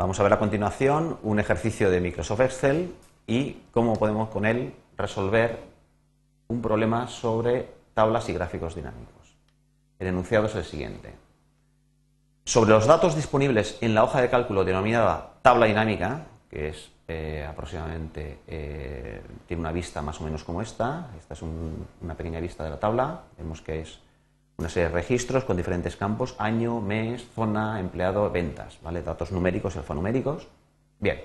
Vamos a ver a continuación un ejercicio de Microsoft Excel y cómo podemos con él resolver un problema sobre tablas y gráficos dinámicos. El enunciado es el siguiente. Sobre los datos disponibles en la hoja de cálculo denominada tabla dinámica, que es eh, aproximadamente, eh, tiene una vista más o menos como esta, esta es una pequeña vista de la tabla, vemos que es una serie de registros con diferentes campos, año, mes, zona, empleado, ventas, ¿vale? datos numéricos y alfanuméricos. Bien,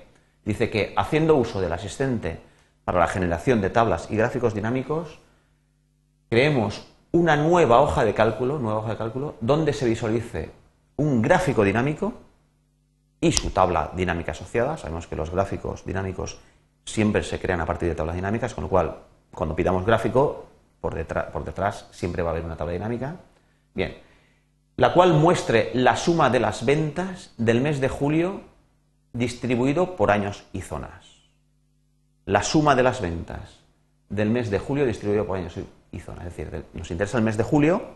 dice que haciendo uso del asistente para la generación de tablas y gráficos dinámicos, creemos una nueva hoja de cálculo, nueva hoja de cálculo, donde se visualice un gráfico dinámico y su tabla dinámica asociada. Sabemos que los gráficos dinámicos siempre se crean a partir de tablas dinámicas, con lo cual, cuando pidamos gráfico, por detrás, siempre va a haber una tabla dinámica. Bien, la cual muestre la suma de las ventas del mes de julio distribuido por años y zonas. La suma de las ventas del mes de julio distribuido por años y zonas. Es decir, nos interesa el mes de julio,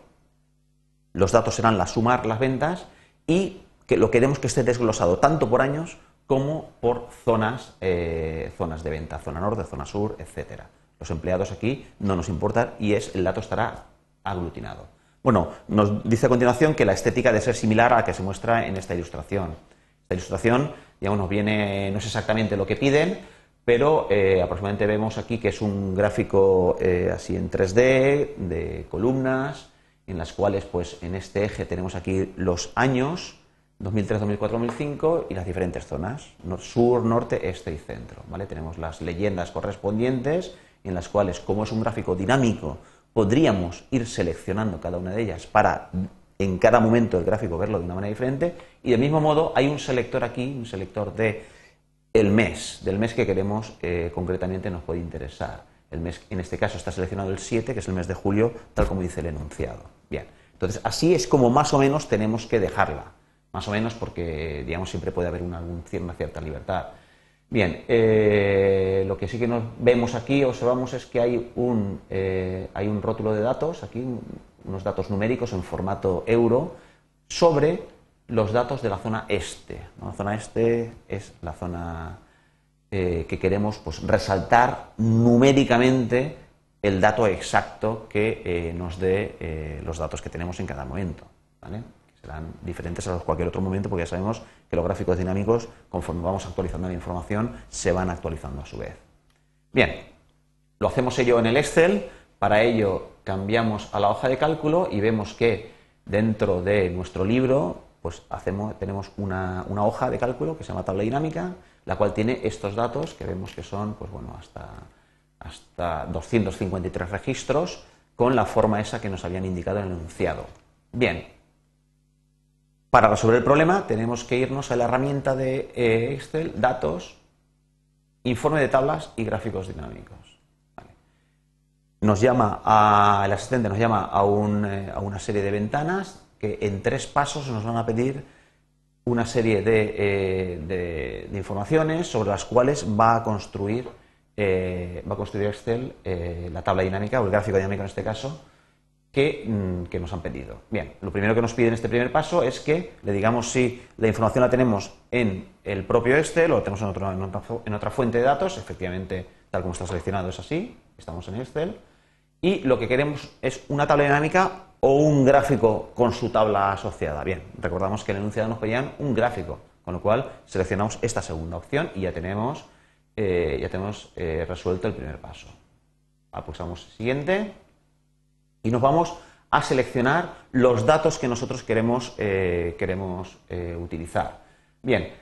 los datos serán la sumar las ventas y que lo queremos que esté desglosado tanto por años como por zonas, eh, zonas de venta, zona norte, zona sur, etcétera. Los empleados aquí no nos importan y es, el dato estará aglutinado. Bueno, nos dice a continuación que la estética debe ser similar a la que se muestra en esta ilustración. Esta ilustración, digamos, nos viene, no es exactamente lo que piden, pero eh, aproximadamente vemos aquí que es un gráfico eh, así en 3D, de columnas, en las cuales, pues, en este eje tenemos aquí los años, 2003, 2004, 2005 y las diferentes zonas, sur, norte, este y centro. ¿vale? Tenemos las leyendas correspondientes en las cuales, como es un gráfico dinámico, podríamos ir seleccionando cada una de ellas para en cada momento del gráfico verlo de una manera diferente y del mismo modo hay un selector aquí, un selector de el mes, del mes que queremos eh, concretamente nos puede interesar. El mes, en este caso está seleccionado el 7, que es el mes de julio, tal como dice el enunciado. Bien, entonces así es como más o menos tenemos que dejarla, más o menos porque digamos siempre puede haber una, una cierta libertad. Bien, eh, lo que sí que nos vemos aquí, observamos es que hay un, eh, hay un rótulo de datos, aquí unos datos numéricos en formato euro, sobre los datos de la zona este. La zona este es la zona eh, que queremos pues, resaltar numéricamente el dato exacto que nos dé los datos que tenemos en cada momento. ¿vale? Serán diferentes a los cualquier otro momento porque ya sabemos que los gráficos dinámicos, conforme vamos actualizando la información, se van actualizando a su vez. Bien, lo hacemos ello en el Excel, para ello cambiamos a la hoja de cálculo y vemos que dentro de nuestro libro pues hacemos, tenemos una, hoja de cálculo que se llama tabla dinámica, la cual tiene estos datos que vemos que son pues bueno, hasta, hasta 253 registros con la forma esa que nos habían indicado en el enunciado. Bien, para resolver el problema tenemos que irnos a la herramienta de eh, Excel, datos, informe de tablas y gráficos dinámicos. Nos llama el asistente nos llama eh, a, una serie de ventanas que en tres pasos nos van a pedir una serie de, eh, informaciones sobre las cuales va a construir, va a construir Excel la tabla dinámica o el gráfico dinámico en este caso Mm, que, nos han pedido. Bien, lo primero que nos pide en este primer paso es que le digamos si la información la tenemos en el propio Excel o la tenemos en, otra, fuente de datos, efectivamente, tal como está seleccionado es así, estamos en Excel, y lo que queremos es una tabla dinámica o un gráfico con su tabla asociada. Bien, recordamos que en el enunciado nos pedían un gráfico, con lo cual seleccionamos esta segunda opción y ya tenemos, eh, ya tenemos eh, resuelto el primer paso. Pulsamos siguiente y nos vamos a seleccionar los datos que nosotros queremos, eh, queremos eh, utilizar. Bien,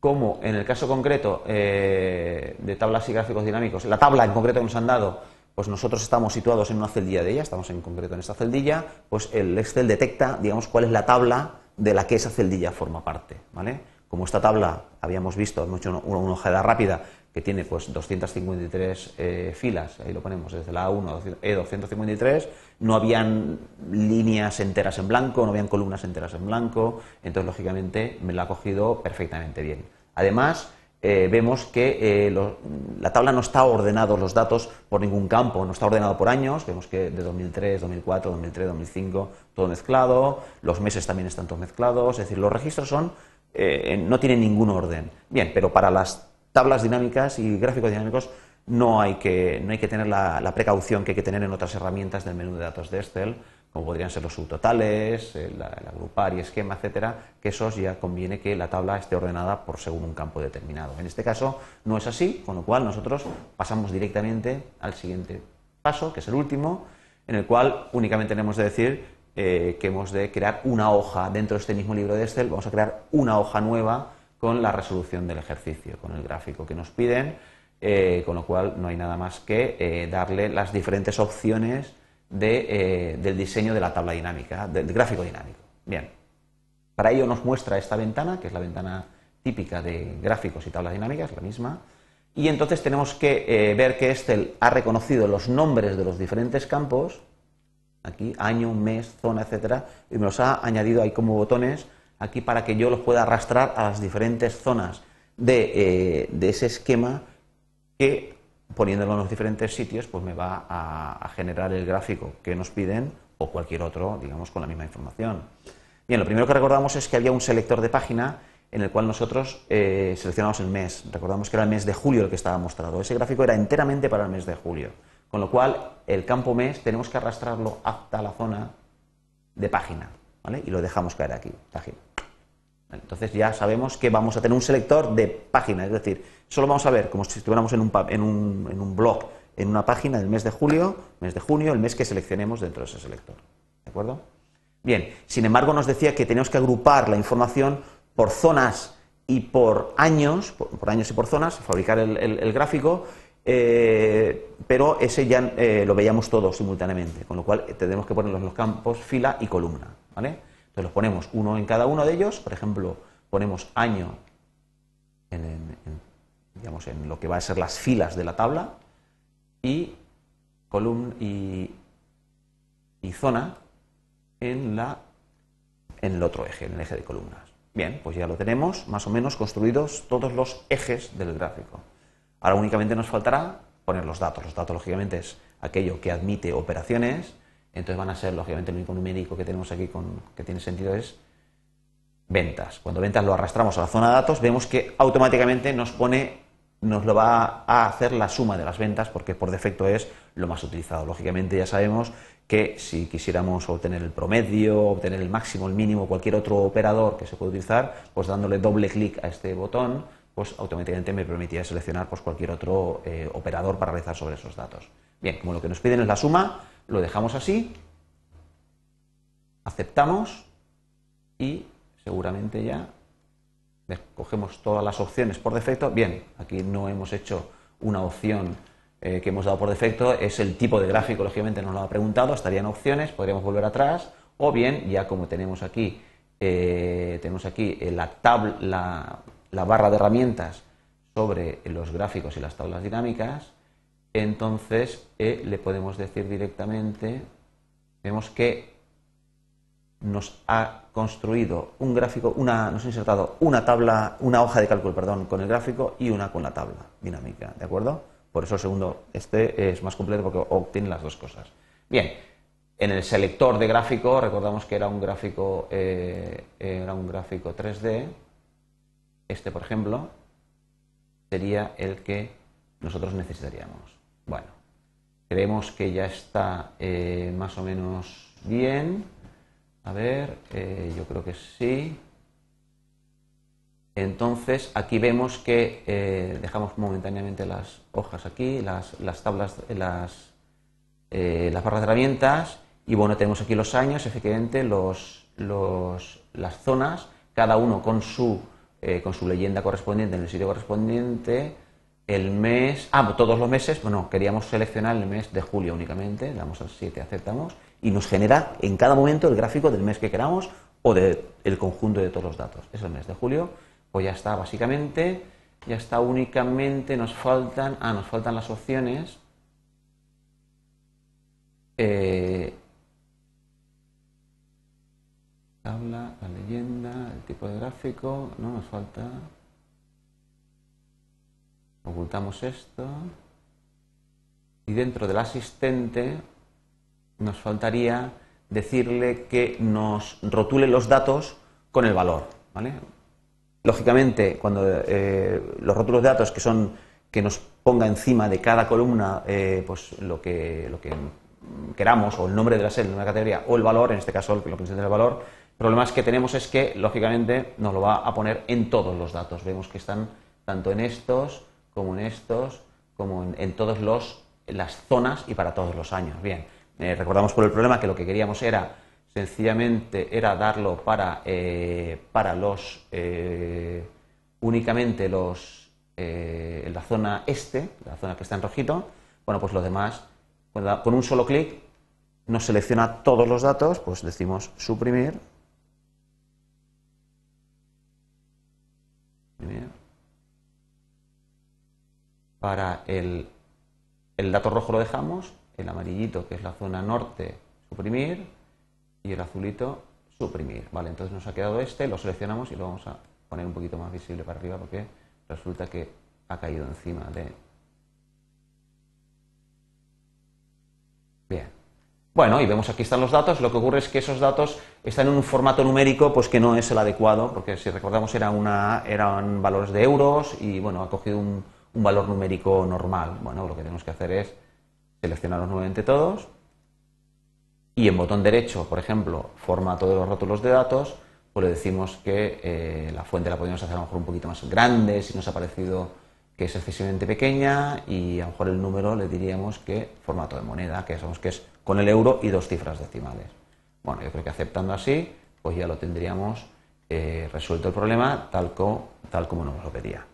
como en el caso concreto eh, de tablas y gráficos dinámicos, la tabla en concreto que nos han dado, pues nosotros estamos situados en una celdilla de ella, estamos en concreto en esta celdilla, pues el Excel detecta, digamos, cuál es la tabla de la que esa celdilla forma parte, ¿vale? Como esta tabla habíamos visto, hemos hecho una, una rápida que tiene pues 253 eh, filas, ahí lo ponemos desde la A1 a E253, no habían líneas enteras en blanco, no habían columnas enteras en blanco, entonces lógicamente me la ha cogido perfectamente bien. Además, eh, vemos que eh, la tabla no está ordenado los datos por ningún campo, no está ordenado por años, vemos que de 2003, 2004, 2003, 2005, todo mezclado, los meses también están todos mezclados, es decir, los registros son eh, no tienen ningún orden. Bien, pero para las tablas dinámicas y gráficos dinámicos no hay que, no hay que tener la, precaución que hay que tener en otras herramientas del menú de datos de Excel, como podrían ser los subtotales, el, agrupar y esquema, etcétera, que esos ya conviene que la tabla esté ordenada por según un campo determinado. En este caso no es así, con lo cual nosotros pasamos directamente al siguiente paso, que es el último, en el cual únicamente tenemos de decir eh, que hemos de crear una hoja dentro de este mismo libro de Excel, vamos a crear una hoja nueva con la resolución del ejercicio, con el gráfico que nos piden, eh, con lo cual no hay nada más que eh, darle las diferentes opciones del diseño de la tabla dinámica, del gráfico dinámico. Bien, para ello nos muestra esta ventana, que es la ventana típica de gráficos y tablas dinámicas, la misma, y entonces tenemos que ver que Excel ha reconocido los nombres de los diferentes campos aquí año, mes, zona, etcétera, y me los ha añadido ahí como botones aquí para que yo los pueda arrastrar a las diferentes zonas de, eh, ese esquema que poniéndolo en los diferentes sitios pues me va a, generar el gráfico que nos piden o cualquier otro, digamos, con la misma información. Bien, lo primero que recordamos es que había un selector de página en el cual nosotros eh, seleccionamos el mes. Recordamos que era el mes de julio el que estaba mostrado. Ese gráfico era enteramente para el mes de julio. Con lo cual, el campo mes tenemos que arrastrarlo hasta la zona de página, ¿vale? Y lo dejamos caer aquí, página. Entonces ya sabemos que vamos a tener un selector de página, es decir, solo vamos a ver como si estuviéramos en un, en un, en un blog, en una página del mes de julio, mes de junio, el mes que seleccionemos dentro de ese selector. ¿De acuerdo? Bien, sin embargo nos decía que tenemos que agrupar la información por zonas y por años, por, años y por zonas, fabricar el gráfico, eh, pero ese ya eh, lo veíamos todos simultáneamente, con lo cual eh, tenemos que ponerlos en los campos fila y columna. ¿vale? Entonces los ponemos uno en cada uno de ellos, por ejemplo, ponemos año en, digamos, en lo que va a ser las filas de la tabla y, columna y, y zona en, la, en el otro eje, en el eje de columnas. Bien, pues ya lo tenemos más o menos construidos todos los ejes del gráfico. Ahora únicamente nos faltará poner los datos. Los datos, lógicamente, es aquello que admite operaciones. Entonces van a ser, lógicamente, el único numérico que tenemos aquí con, que tiene sentido es ventas. Cuando ventas lo arrastramos a la zona de datos, vemos que automáticamente nos pone, nos lo va a hacer la suma de las ventas, porque por defecto es lo más utilizado. Lógicamente ya sabemos que si quisiéramos obtener el promedio, obtener el máximo, el mínimo, cualquier otro operador que se puede utilizar, pues dándole doble clic a este botón, pues automáticamente me permitía seleccionar pues, cualquier otro eh, operador para realizar sobre esos datos. Bien, como lo que nos piden es la suma, lo dejamos así, aceptamos y seguramente ya cogemos todas las opciones por defecto. Bien, aquí no hemos hecho una opción eh, que hemos dado por defecto, es el tipo de gráfico, lógicamente nos lo ha preguntado, estarían opciones, podríamos volver atrás, o bien, ya como tenemos aquí, eh, tenemos aquí la, tabla, la barra de herramientas sobre los gráficos y las tablas dinámicas, entonces eh, le podemos decir directamente, vemos que nos ha construido un gráfico, una, nos ha insertado una tabla, una hoja de cálculo, perdón, con el gráfico y una con la tabla dinámica, ¿de acuerdo? Por eso el segundo, este es más completo porque obtiene las dos cosas. Bien, en el selector de gráfico, recordamos que era un gráfico, eh, era un gráfico 3D, este, por ejemplo, sería el que nosotros necesitaríamos. Bueno, creemos que ya está eh, más o menos bien. A ver, eh, yo creo que sí. Entonces, aquí vemos que eh, dejamos momentáneamente las hojas aquí, las, tablas, las, las barras de herramientas, y bueno, tenemos aquí los años, efectivamente, los, las zonas, cada uno con su con su leyenda correspondiente en el sitio correspondiente, el mes, ah, todos los meses, bueno, queríamos seleccionar el mes de julio únicamente, damos al 7, aceptamos, y nos genera en cada momento el gráfico del mes que queramos o del conjunto de todos los datos. Es el mes de julio, pues ya está, básicamente, ya está únicamente, nos faltan, ah, nos faltan las opciones. Eh, tabla, la leyenda, el tipo de gráfico, no nos falta. Ocultamos esto. Y dentro del asistente nos faltaría decirle que nos rotule los datos con el valor. ¿vale? lógicamente, cuando eh, los rótulos de datos que son que nos ponga encima de cada columna eh, pues lo que, lo que queramos, o el nombre de la serie de una categoría, o el valor, en este caso lo que es el valor, el problema que tenemos es que, lógicamente, nos lo va a poner en todos los datos. Vemos que están tanto en estos, como en estos, como en, todas las zonas y para todos los años. Bien, eh, recordamos por el problema que lo que queríamos era sencillamente era darlo para, eh, para los eh, únicamente los en la zona este, la zona que está en rojito. Bueno, pues lo demás, con un solo clic nos selecciona todos los datos, pues decimos suprimir. Para el, el dato rojo lo dejamos, el amarillito, que es la zona norte, suprimir, y el azulito, suprimir. Vale, entonces nos ha quedado este, lo seleccionamos y lo vamos a poner un poquito más visible para arriba porque resulta que ha caído encima de... Bien. Bueno, y vemos aquí están los datos. Lo que ocurre es que esos datos están en un formato numérico pues que no es el adecuado, porque si recordamos era una, eran valores de euros y bueno, ha cogido un, un valor numérico normal. Bueno, lo que tenemos que hacer es seleccionarlos nuevamente todos y en botón derecho, por ejemplo, formato de los rótulos de datos, pues le decimos que eh, la fuente la podemos hacer a lo mejor un poquito más grande si nos ha parecido que es excesivamente pequeña y a lo mejor el número le diríamos que formato de moneda, que sabemos que es con el euro y dos cifras decimales. Bueno, yo creo que aceptando así, pues ya lo tendríamos eh, resuelto el problema tal, tal como nos lo pedía.